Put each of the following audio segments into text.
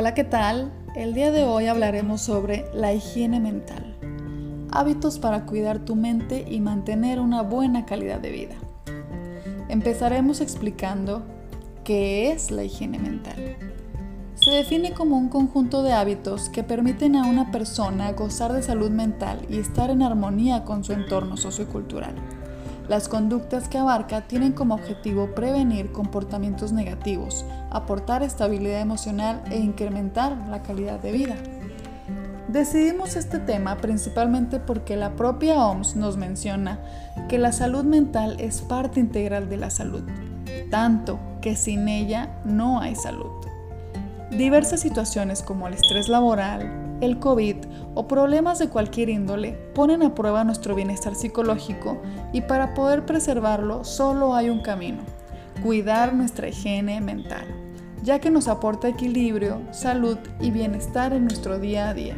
Hola, ¿qué tal? El día de hoy hablaremos sobre la higiene mental. Hábitos para cuidar tu mente y mantener una buena calidad de vida. Empezaremos explicando qué es la higiene mental. Se define como un conjunto de hábitos que permiten a una persona gozar de salud mental y estar en armonía con su entorno sociocultural. Las conductas que abarca tienen como objetivo prevenir comportamientos negativos, aportar estabilidad emocional e incrementar la calidad de vida. Decidimos este tema principalmente porque la propia OMS nos menciona que la salud mental es parte integral de la salud, tanto que sin ella no hay salud. Diversas situaciones como el estrés laboral, el COVID o problemas de cualquier índole ponen a prueba nuestro bienestar psicológico y para poder preservarlo solo hay un camino, cuidar nuestra higiene mental, ya que nos aporta equilibrio, salud y bienestar en nuestro día a día.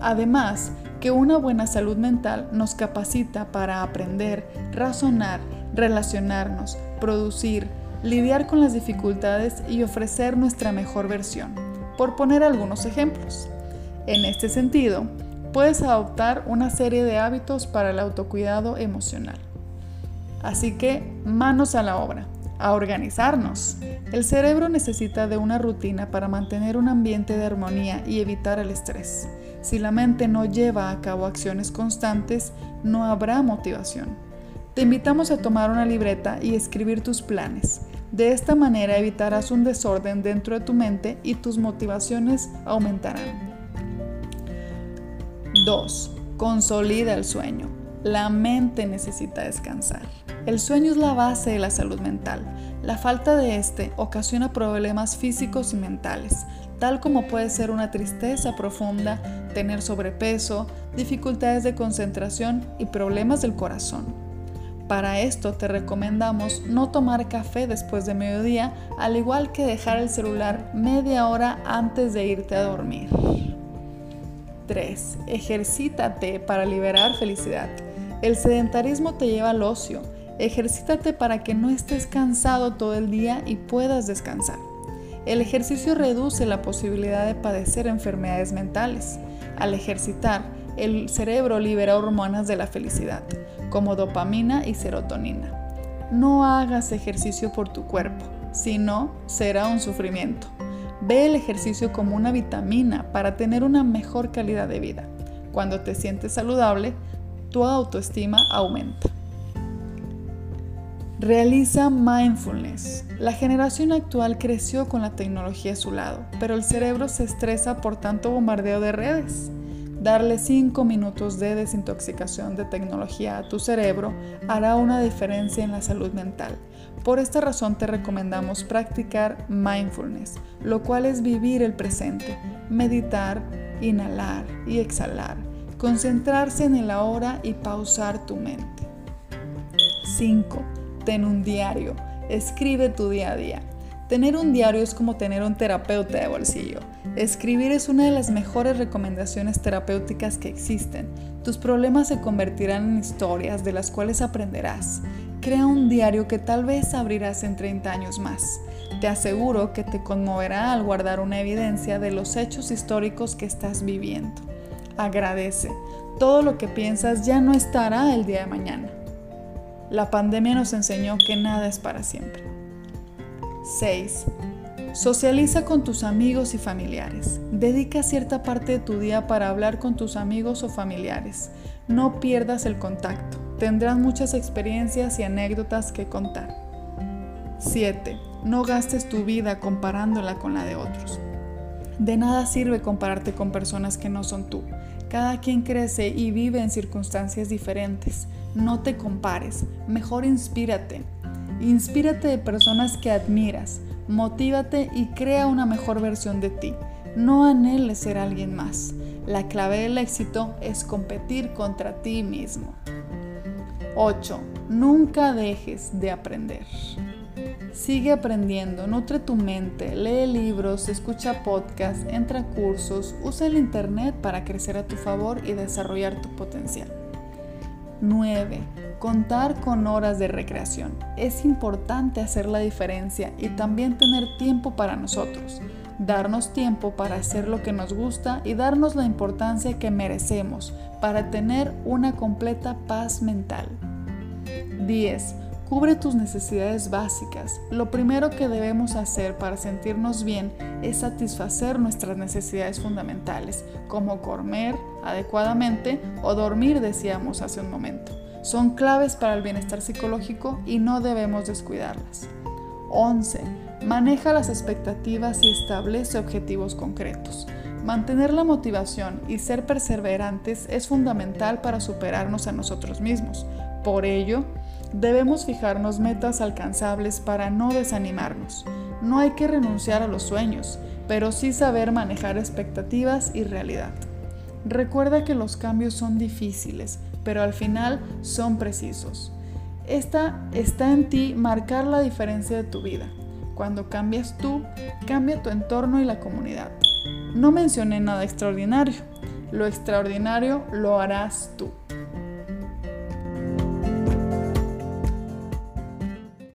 Además, que una buena salud mental nos capacita para aprender, razonar, relacionarnos, producir, lidiar con las dificultades y ofrecer nuestra mejor versión, por poner algunos ejemplos. En este sentido, puedes adoptar una serie de hábitos para el autocuidado emocional. Así que, manos a la obra, a organizarnos. El cerebro necesita de una rutina para mantener un ambiente de armonía y evitar el estrés. Si la mente no lleva a cabo acciones constantes, no habrá motivación. Te invitamos a tomar una libreta y escribir tus planes. De esta manera evitarás un desorden dentro de tu mente y tus motivaciones aumentarán. 2. Consolida el sueño. La mente necesita descansar. El sueño es la base de la salud mental. La falta de este ocasiona problemas físicos y mentales, tal como puede ser una tristeza profunda, tener sobrepeso, dificultades de concentración y problemas del corazón. Para esto te recomendamos no tomar café después de mediodía, al igual que dejar el celular media hora antes de irte a dormir. 3. Ejercítate para liberar felicidad. El sedentarismo te lleva al ocio. Ejercítate para que no estés cansado todo el día y puedas descansar. El ejercicio reduce la posibilidad de padecer enfermedades mentales. Al ejercitar, el cerebro libera hormonas de la felicidad, como dopamina y serotonina. No hagas ejercicio por tu cuerpo, si no, será un sufrimiento. Ve el ejercicio como una vitamina para tener una mejor calidad de vida. Cuando te sientes saludable, tu autoestima aumenta. Realiza mindfulness. La generación actual creció con la tecnología a su lado, pero el cerebro se estresa por tanto bombardeo de redes. Darle 5 minutos de desintoxicación de tecnología a tu cerebro hará una diferencia en la salud mental. Por esta razón te recomendamos practicar mindfulness, lo cual es vivir el presente, meditar, inhalar y exhalar, concentrarse en el ahora y pausar tu mente. 5. Ten un diario. Escribe tu día a día. Tener un diario es como tener un terapeuta de bolsillo. Escribir es una de las mejores recomendaciones terapéuticas que existen. Tus problemas se convertirán en historias de las cuales aprenderás. Crea un diario que tal vez abrirás en 30 años más. Te aseguro que te conmoverá al guardar una evidencia de los hechos históricos que estás viviendo. Agradece. Todo lo que piensas ya no estará el día de mañana. La pandemia nos enseñó que nada es para siempre. 6. Socializa con tus amigos y familiares. Dedica cierta parte de tu día para hablar con tus amigos o familiares. No pierdas el contacto. Tendrás muchas experiencias y anécdotas que contar. 7. No gastes tu vida comparándola con la de otros. De nada sirve compararte con personas que no son tú. Cada quien crece y vive en circunstancias diferentes. No te compares, mejor inspírate. Inspírate de personas que admiras, motívate y crea una mejor versión de ti. No anheles ser alguien más. La clave del éxito es competir contra ti mismo. 8. Nunca dejes de aprender. Sigue aprendiendo, nutre tu mente, lee libros, escucha podcasts, entra a cursos, usa el Internet para crecer a tu favor y desarrollar tu potencial. 9. Contar con horas de recreación. Es importante hacer la diferencia y también tener tiempo para nosotros. darnos tiempo para hacer lo que nos gusta y darnos la importancia que merecemos para tener una completa paz mental. 10. Cubre tus necesidades básicas. Lo primero que debemos hacer para sentirnos bien es satisfacer nuestras necesidades fundamentales, como comer adecuadamente o dormir, decíamos hace un momento. Son claves para el bienestar psicológico y no debemos descuidarlas. 11. Maneja las expectativas y establece objetivos concretos. Mantener la motivación y ser perseverantes es fundamental para superarnos a nosotros mismos. Por ello, Debemos fijarnos metas alcanzables para no desanimarnos. No hay que renunciar a los sueños, pero sí saber manejar expectativas y realidad. Recuerda que los cambios son difíciles, pero al final son precisos. Esta está en ti marcar la diferencia de tu vida. Cuando cambias tú, cambia tu entorno y la comunidad. No mencioné nada extraordinario. Lo extraordinario lo harás tú.